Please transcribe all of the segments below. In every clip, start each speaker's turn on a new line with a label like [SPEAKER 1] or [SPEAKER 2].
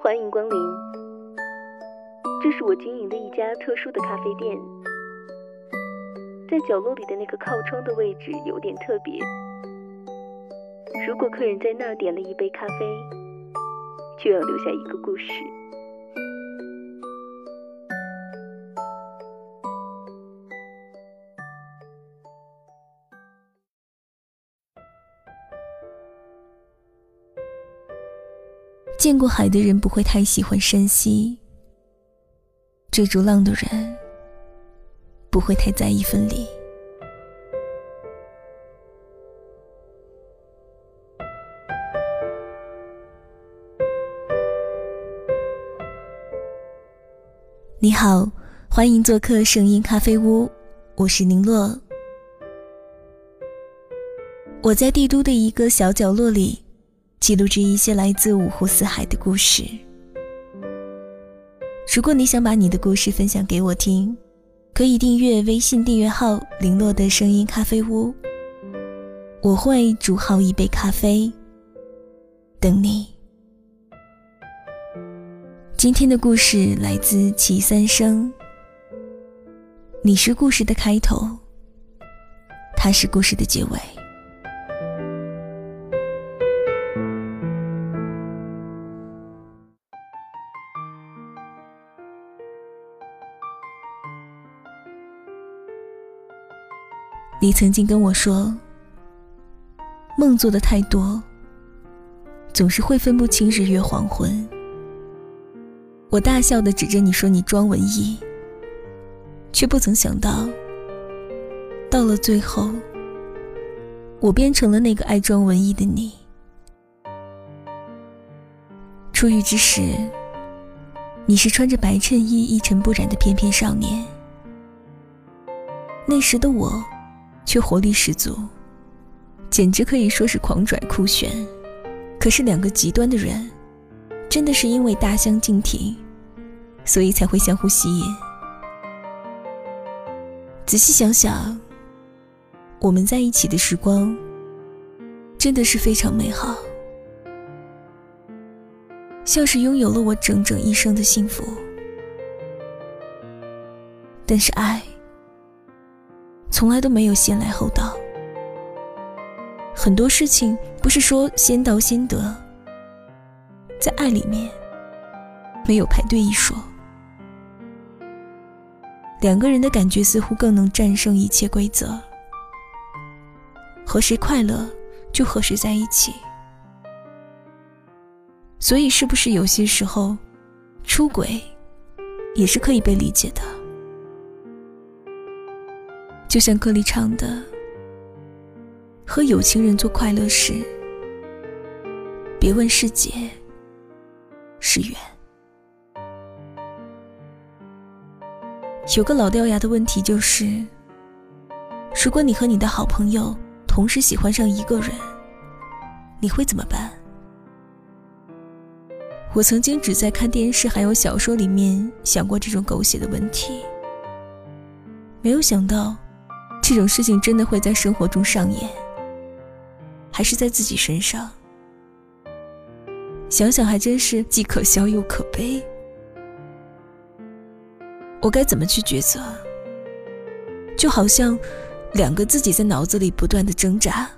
[SPEAKER 1] 欢迎光临，这是我经营的一家特殊的咖啡店，在角落里的那个靠窗的位置有点特别。如果客人在那儿点了一杯咖啡，就要留下一个故事。
[SPEAKER 2] 见过海的人不会太喜欢山溪，追逐浪的人不会太在意分离。你好，欢迎做客声音咖啡屋，我是宁洛。我在帝都的一个小角落里。记录着一些来自五湖四海的故事。如果你想把你的故事分享给我听，可以订阅微信订阅号“零落的声音咖啡屋”，我会煮好一杯咖啡等你。今天的故事来自齐三生。你是故事的开头，他是故事的结尾。你曾经跟我说，梦做的太多，总是会分不清日月黄昏。我大笑的指着你说你装文艺，却不曾想到，到了最后，我变成了那个爱装文艺的你。初遇之时，你是穿着白衬衣、一尘不染的翩翩少年，那时的我。却活力十足，简直可以说是狂拽酷炫。可是两个极端的人，真的是因为大相径庭，所以才会相互吸引。仔细想想，我们在一起的时光，真的是非常美好，像是拥有了我整整一生的幸福。但是爱。从来都没有先来后到，很多事情不是说先到先得，在爱里面没有排队一说。两个人的感觉似乎更能战胜一切规则，和谁快乐就和谁在一起。所以，是不是有些时候出轨也是可以被理解的？就像歌里唱的：“和有情人做快乐事，别问是劫是缘。”有个老掉牙的问题就是：如果你和你的好朋友同时喜欢上一个人，你会怎么办？我曾经只在看电视还有小说里面想过这种狗血的问题，没有想到。这种事情真的会在生活中上演，还是在自己身上？想想还真是既可笑又可悲。我该怎么去抉择？就好像两个自己在脑子里不断的挣扎，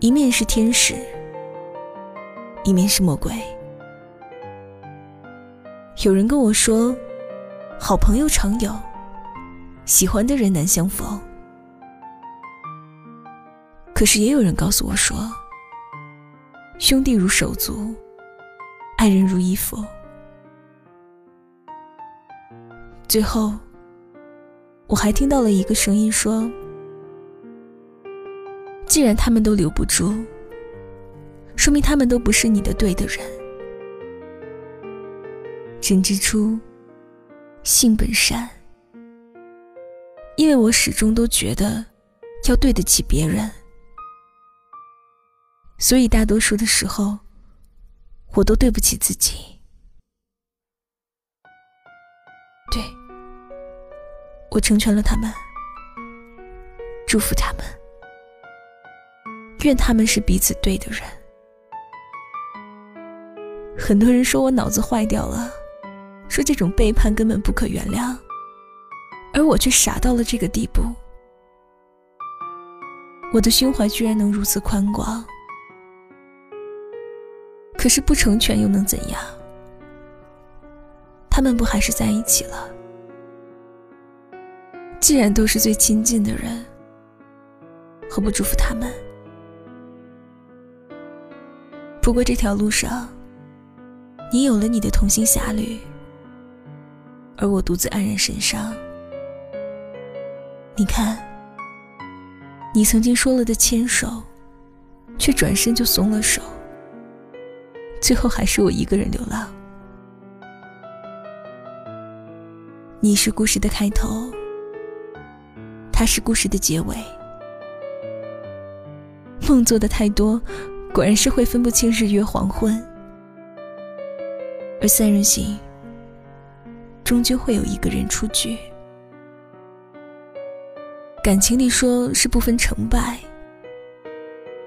[SPEAKER 2] 一面是天使，一面是魔鬼。有人跟我说，好朋友常有。喜欢的人难相逢，可是也有人告诉我说：“兄弟如手足，爱人如衣服。”最后，我还听到了一个声音说：“既然他们都留不住，说明他们都不是你的对的人。人之初，性本善。”因为我始终都觉得，要对得起别人，所以大多数的时候，我都对不起自己。对，我成全了他们，祝福他们，愿他们是彼此对的人。很多人说我脑子坏掉了，说这种背叛根本不可原谅，而我却傻到了这个地步。我的胸怀居然能如此宽广，可是不成全又能怎样？他们不还是在一起了？既然都是最亲近的人，何不祝福他们？不过这条路上，你有了你的同心侠侣，而我独自黯然神伤。你看。你曾经说了的牵手，却转身就松了手。最后还是我一个人流浪。你是故事的开头，他是故事的结尾。梦做的太多，果然是会分不清日月黄昏。而三人行，终究会有一个人出局。感情里说是不分成败，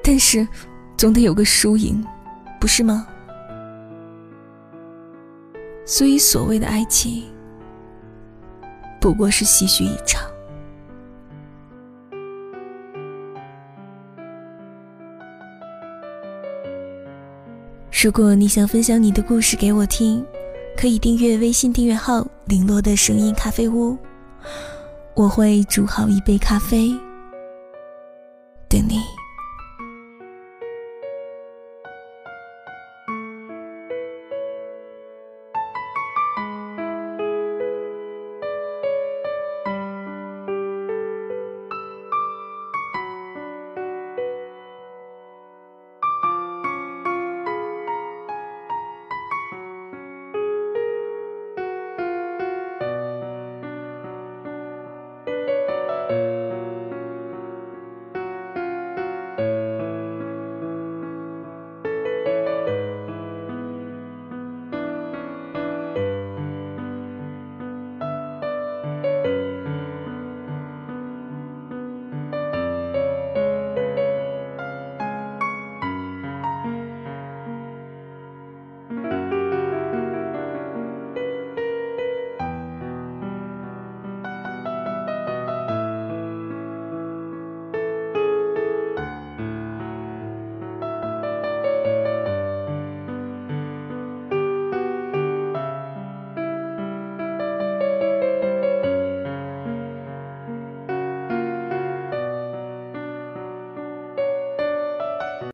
[SPEAKER 2] 但是总得有个输赢，不是吗？所以所谓的爱情，不过是唏嘘一场。如果你想分享你的故事给我听，可以订阅微信订阅号“零落的声音咖啡屋”。我会煮好一杯咖啡，